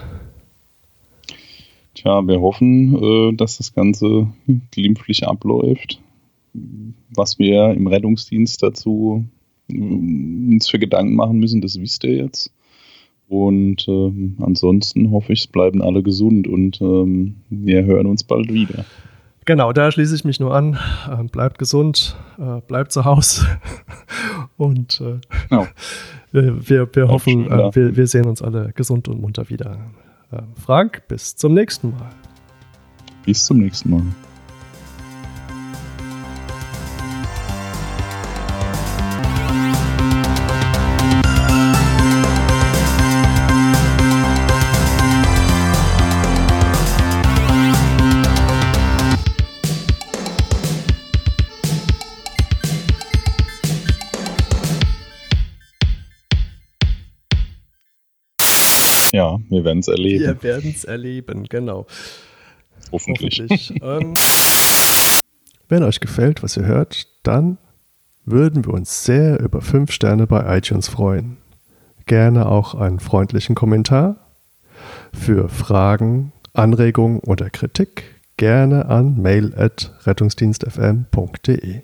Tja, wir hoffen, äh, dass das Ganze glimpflich abläuft was wir im Rettungsdienst dazu äh, uns für Gedanken machen müssen, das wisst ihr jetzt. Und ähm, ansonsten hoffe ich, es bleiben alle gesund und ähm, wir hören uns bald wieder. Genau, da schließe ich mich nur an. Äh, bleibt gesund, äh, bleibt zu Hause und äh, genau. wir, wir, wir hoffen, äh, wir, wir sehen uns alle gesund und munter wieder. Äh, Frank, bis zum nächsten Mal. Bis zum nächsten Mal. Wir werden es erleben. Wir werden es erleben, genau. Hoffentlich. Hoffentlich. ähm, wenn euch gefällt, was ihr hört, dann würden wir uns sehr über 5 Sterne bei iTunes freuen. Gerne auch einen freundlichen Kommentar. Für Fragen, Anregungen oder Kritik gerne an mail at rettungsdienstfm.de.